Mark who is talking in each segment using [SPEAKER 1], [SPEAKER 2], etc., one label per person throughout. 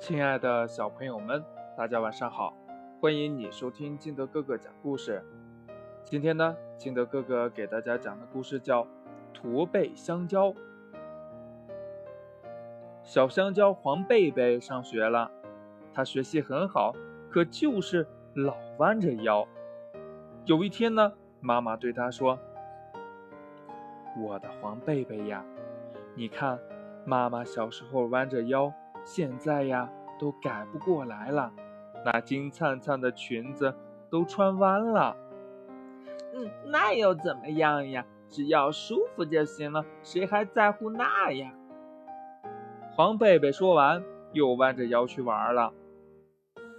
[SPEAKER 1] 亲爱的小朋友们，大家晚上好！欢迎你收听金德哥哥讲故事。今天呢，金德哥哥给大家讲的故事叫《驼背香蕉》。小香蕉黄贝贝上学了，他学习很好，可就是老弯着腰。有一天呢，妈妈对他说：“我的黄贝贝呀，你看，妈妈小时候弯着腰。”现在呀，都改不过来了，那金灿灿的裙子都穿弯了。
[SPEAKER 2] 嗯，那又怎么样呀？只要舒服就行了，谁还在乎那呀？
[SPEAKER 1] 黄贝贝说完，又弯着腰去玩了。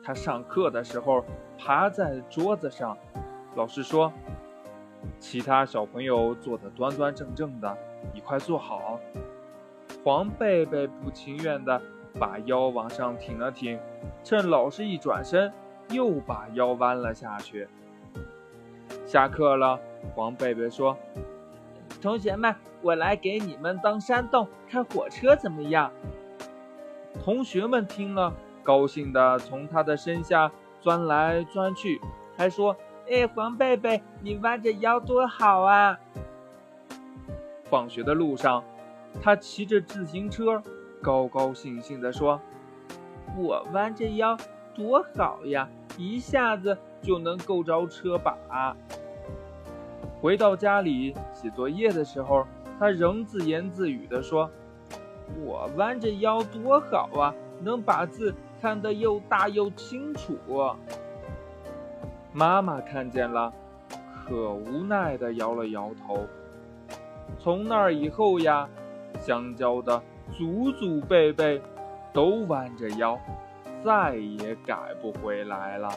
[SPEAKER 1] 他上课的时候爬在桌子上，老师说：“其他小朋友坐得端端正正的，你快坐好。”黄贝贝不情愿的。把腰往上挺了挺，趁老师一转身，又把腰弯了下去。下课了，黄贝贝说：“
[SPEAKER 2] 同学们，我来给你们当山洞开火车，怎么样？”
[SPEAKER 1] 同学们听了，高兴的从他的身下钻来钻去，还说：“
[SPEAKER 2] 哎，黄贝贝，你弯着腰多好啊！”
[SPEAKER 1] 放学的路上，他骑着自行车。高高兴兴地说：“
[SPEAKER 2] 我弯着腰多好呀，一下子就能够着车把。”
[SPEAKER 1] 回到家里写作业的时候，他仍自言自语地说：“
[SPEAKER 2] 我弯着腰多好啊，能把字看得又大又清楚。”
[SPEAKER 1] 妈妈看见了，可无奈地摇了摇头。从那以后呀，香蕉的。祖祖辈辈都弯着腰，再也改不回来了。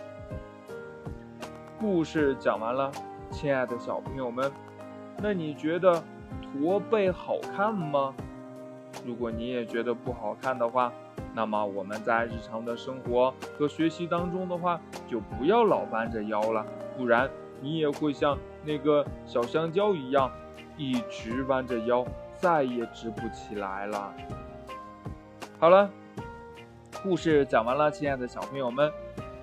[SPEAKER 1] 故事讲完了，亲爱的小朋友们，那你觉得驼背好看吗？如果你也觉得不好看的话，那么我们在日常的生活和学习当中的话，就不要老弯着腰了，不然你也会像那个小香蕉一样，一直弯着腰。再也直不起来了。好了，故事讲完了，亲爱的小朋友们，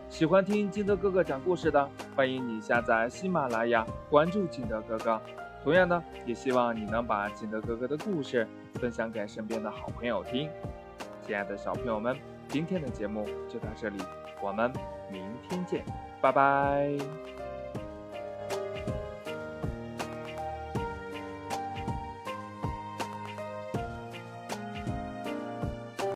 [SPEAKER 1] 喜欢听金德哥哥讲故事的，欢迎你下载喜马拉雅，关注金德哥哥。同样呢，也希望你能把金德哥哥的故事分享给身边的好朋友听。亲爱的小朋友们，今天的节目就到这里，我们明天见，拜拜。